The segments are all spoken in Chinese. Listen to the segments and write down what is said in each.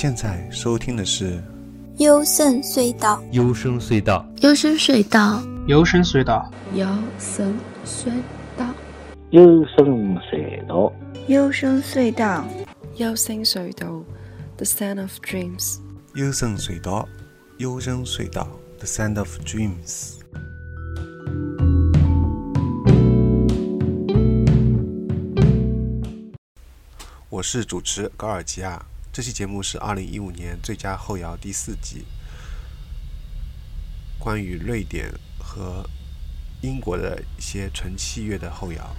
现在收听的是幽深隧道，幽深隧道，幽深隧道，幽深隧道，幽深隧道，幽深隧道，幽深隧道，幽深隧道，The Sound of Dreams，幽深隧道，幽深隧道，The Sound of Dreams。我是主持高尔基亚，这期节目是二零一五年最佳后摇第四集，关于瑞典和英国的一些纯器乐的后摇。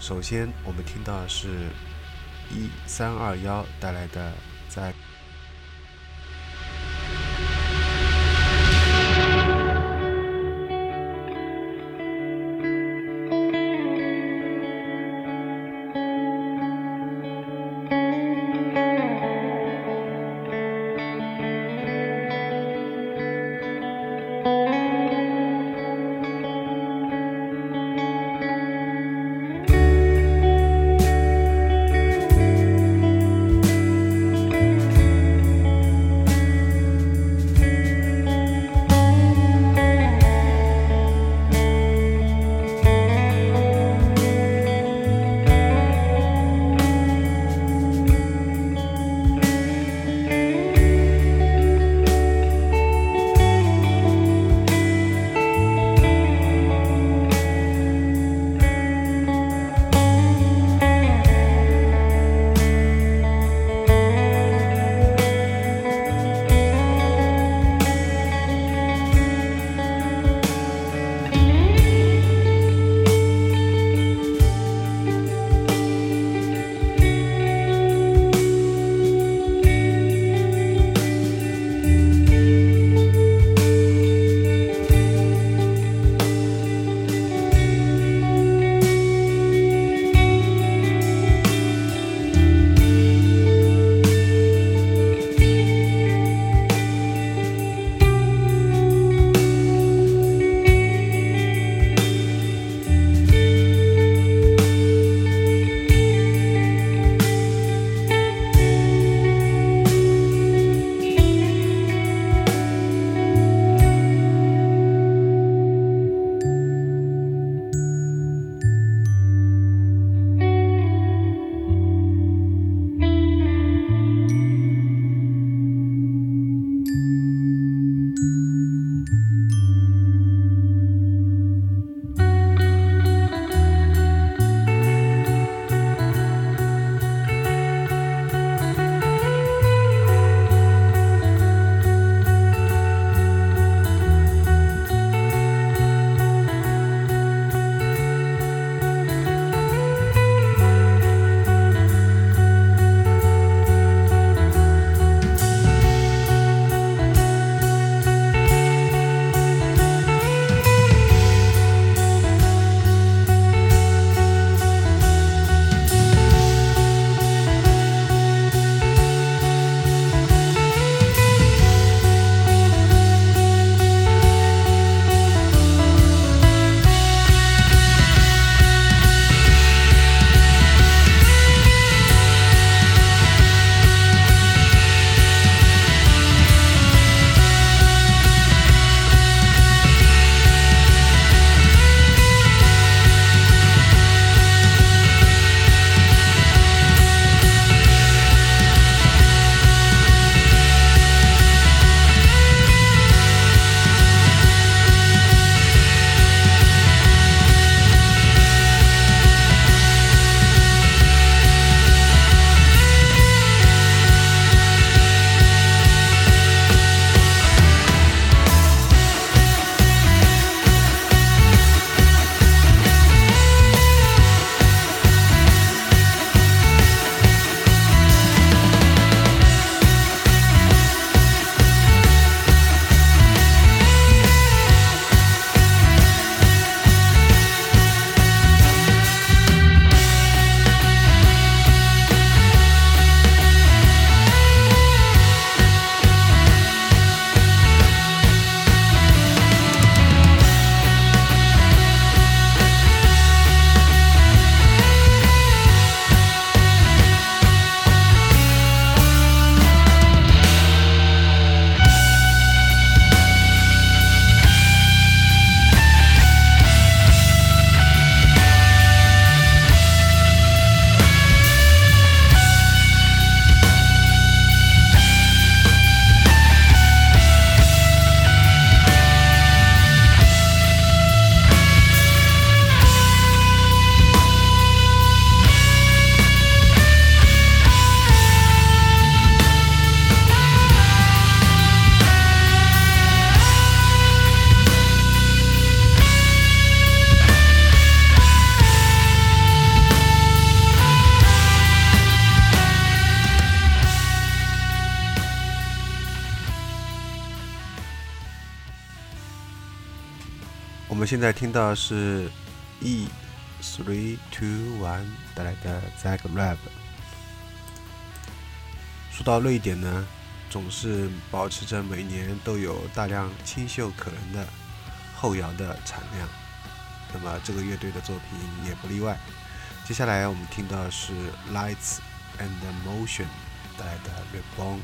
首先，我们听到的是一三二幺带来的在。现在听到是 E three two one 带来的 Zagreb。说到瑞典呢，总是保持着每年都有大量清秀可人的后摇的产量，那么这个乐队的作品也不例外。接下来我们听到是 Lights and Motion 带来的 Reborn。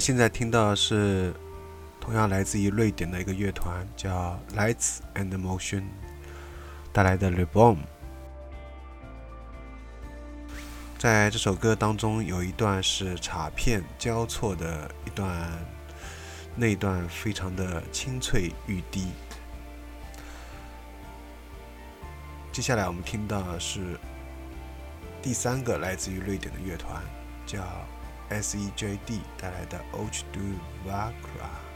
现在听到的是同样来自于瑞典的一个乐团，叫 Lights and Motion 带来的 Reborn。在这首歌当中，有一段是镲片交错的一段，那一段非常的清脆欲滴。接下来我们听到的是第三个来自于瑞典的乐团，叫。S.E.J.D 带来的《Och Do Vakra》。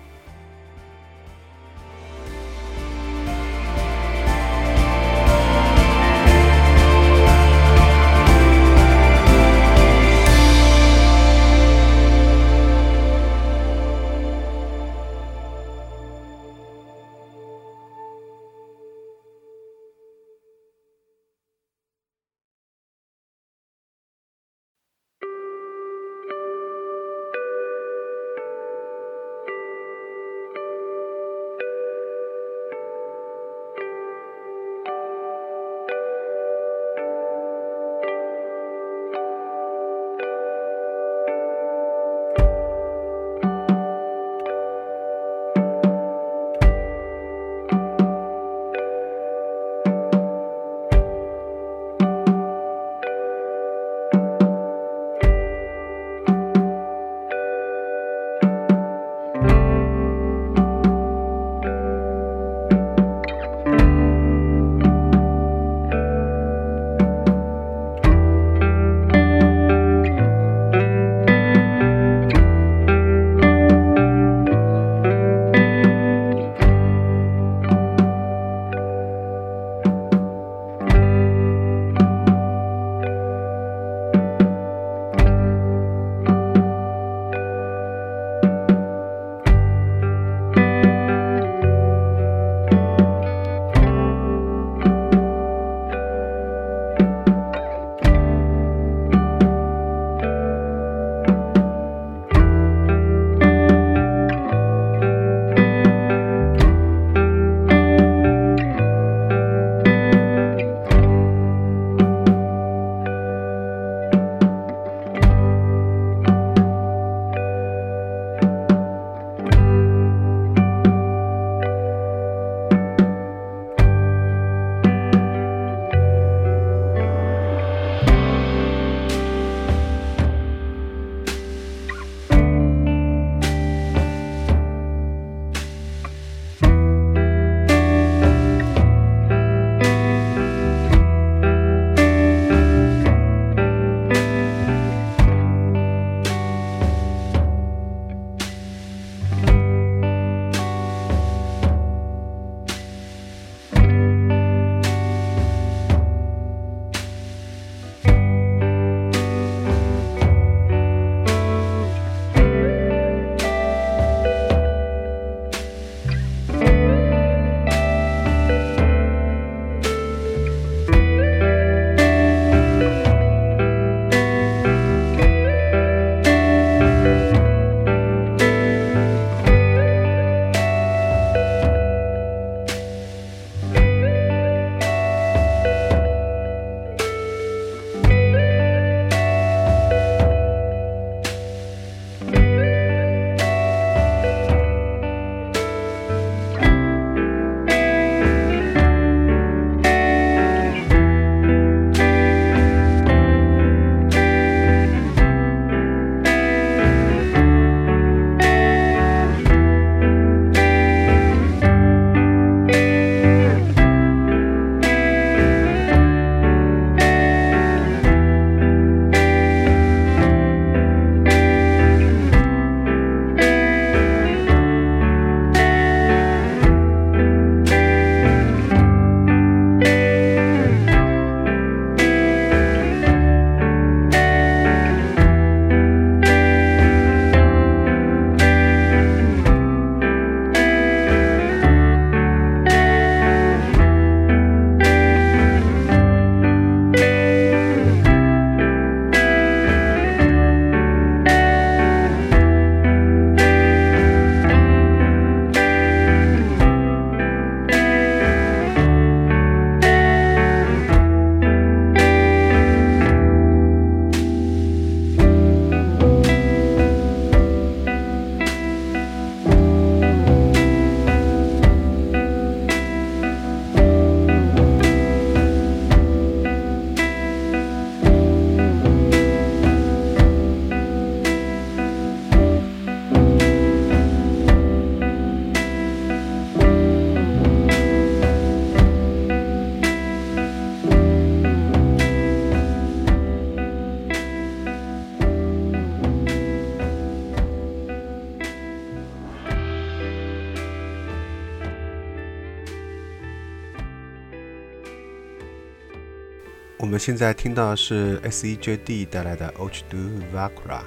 我们现在听到的是 S.E.J.D 带来的 Ochdu Vakra。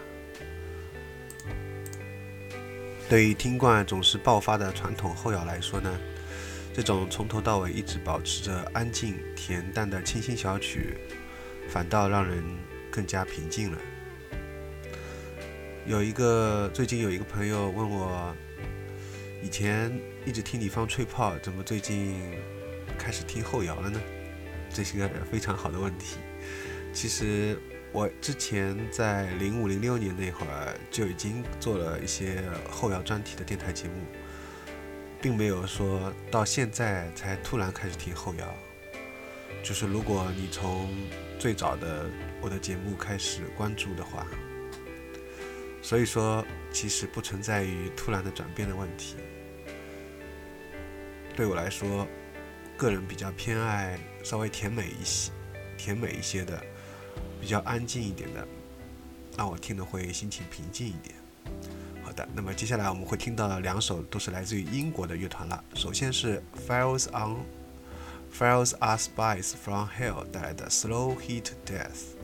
对于听惯总是爆发的传统后摇来说呢，这种从头到尾一直保持着安静、恬淡的清新小曲，反倒让人更加平静了。有一个最近有一个朋友问我，以前一直听你放吹泡，怎么最近开始听后摇了呢？这是个非常好的问题。其实我之前在零五零六年那会儿就已经做了一些后摇专题的电台节目，并没有说到现在才突然开始听后摇。就是如果你从最早的我的节目开始关注的话。所以说，其实不存在于突然的转变的问题。对我来说，个人比较偏爱稍微甜美一些、甜美一些的，比较安静一点的，让我听的会心情平静一点。好的，那么接下来我们会听到两首都是来自于英国的乐团了。首先是 Files on Files Are Spies from Hell 带来的 Slow Heat Death。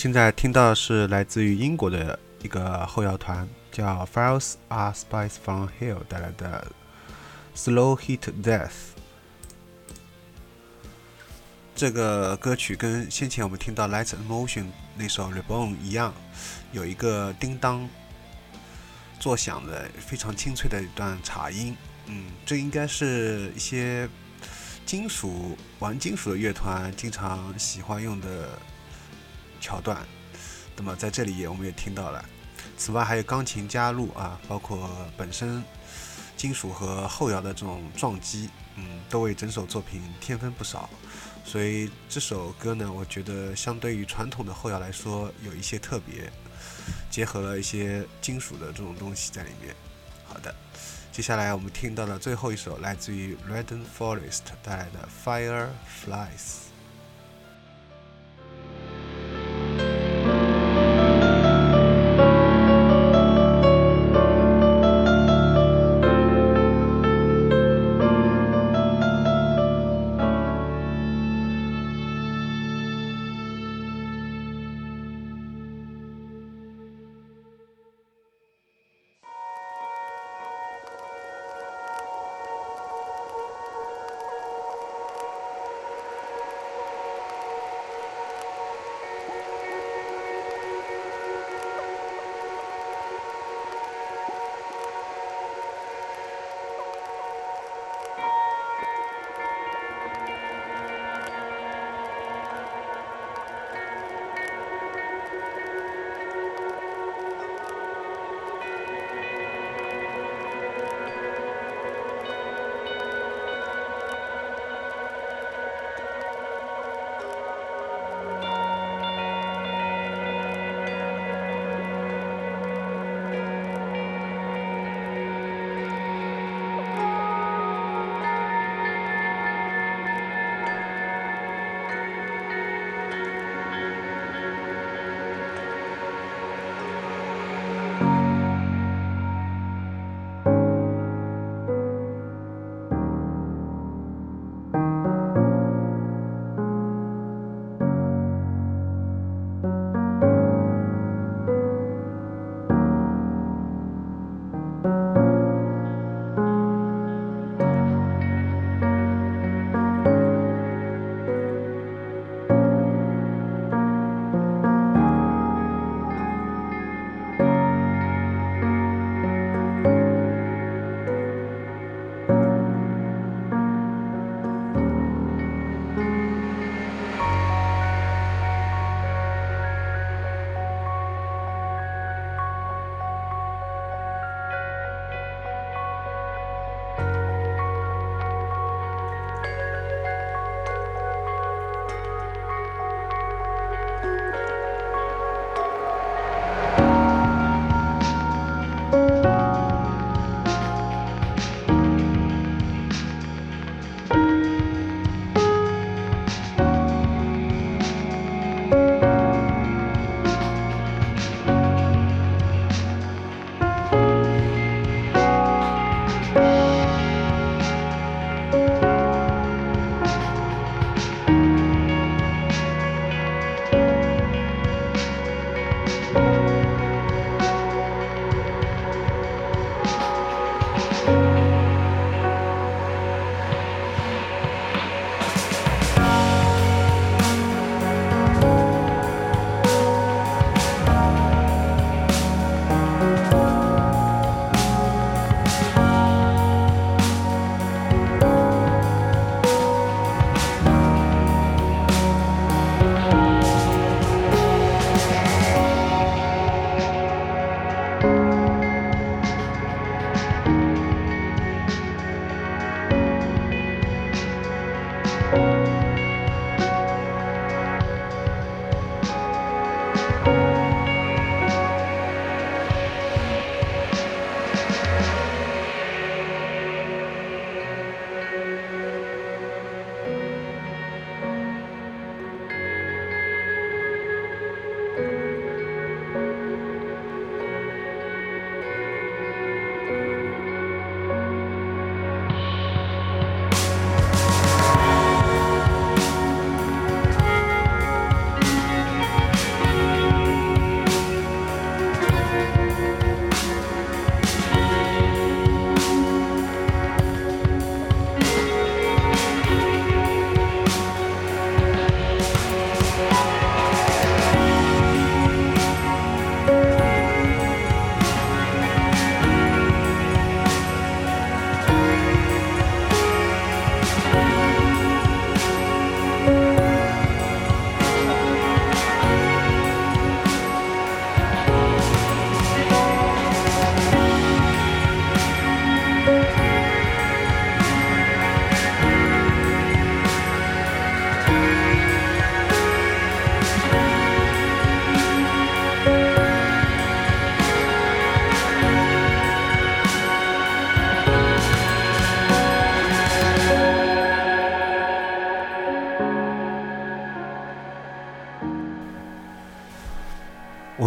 现在听到的是来自于英国的一个后摇团，叫 Files Are Spice from Hell 带来的 Slow Heat Death。这个歌曲跟先前我们听到 Light Emotion 那首 Reborn 一样，有一个叮当作响的非常清脆的一段茶音。嗯，这应该是一些金属玩金属的乐团经常喜欢用的。桥段，那么在这里也我们也听到了。此外还有钢琴加入啊，包括本身金属和后摇的这种撞击，嗯，都为整首作品添分不少。所以这首歌呢，我觉得相对于传统的后摇来说，有一些特别，结合了一些金属的这种东西在里面。好的，接下来我们听到的最后一首来自于 Red Forest 带来的 Fireflies。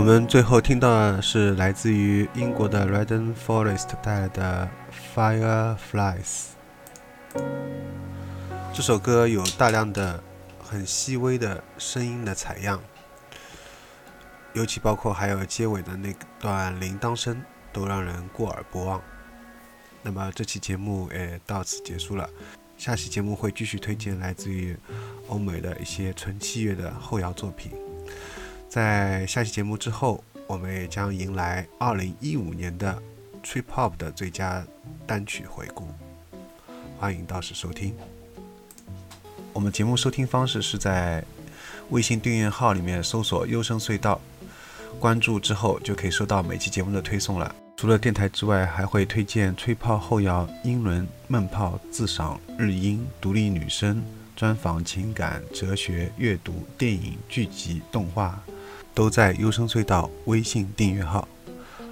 我们最后听到的是来自于英国的 Redden Forest 带来的 Fireflies。这首歌有大量的很细微的声音的采样，尤其包括还有结尾的那段铃铛声，都让人过耳不忘。那么这期节目也到此结束了，下期节目会继续推荐来自于欧美的一些纯器乐的后摇作品。在下期节目之后，我们也将迎来2015年的 Trip Hop 的最佳单曲回顾，欢迎到时收听。我们节目收听方式是在微信订阅号里面搜索“优声隧道”，关注之后就可以收到每期节目的推送了。除了电台之外，还会推荐吹泡后摇、英伦闷泡、自赏、日音、独立女声、专访、情感、哲学、阅读、电影、剧集、动画。都在优生隧道微信订阅号。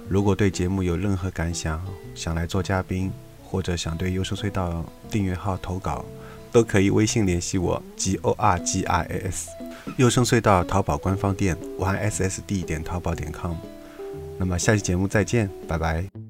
如果对节目有任何感想，想来做嘉宾，或者想对优生隧道订阅号投稿，都可以微信联系我，g o r g i a s。优生隧道淘宝官方店 y s s d 点淘宝点 com。那么下期节目再见，拜拜。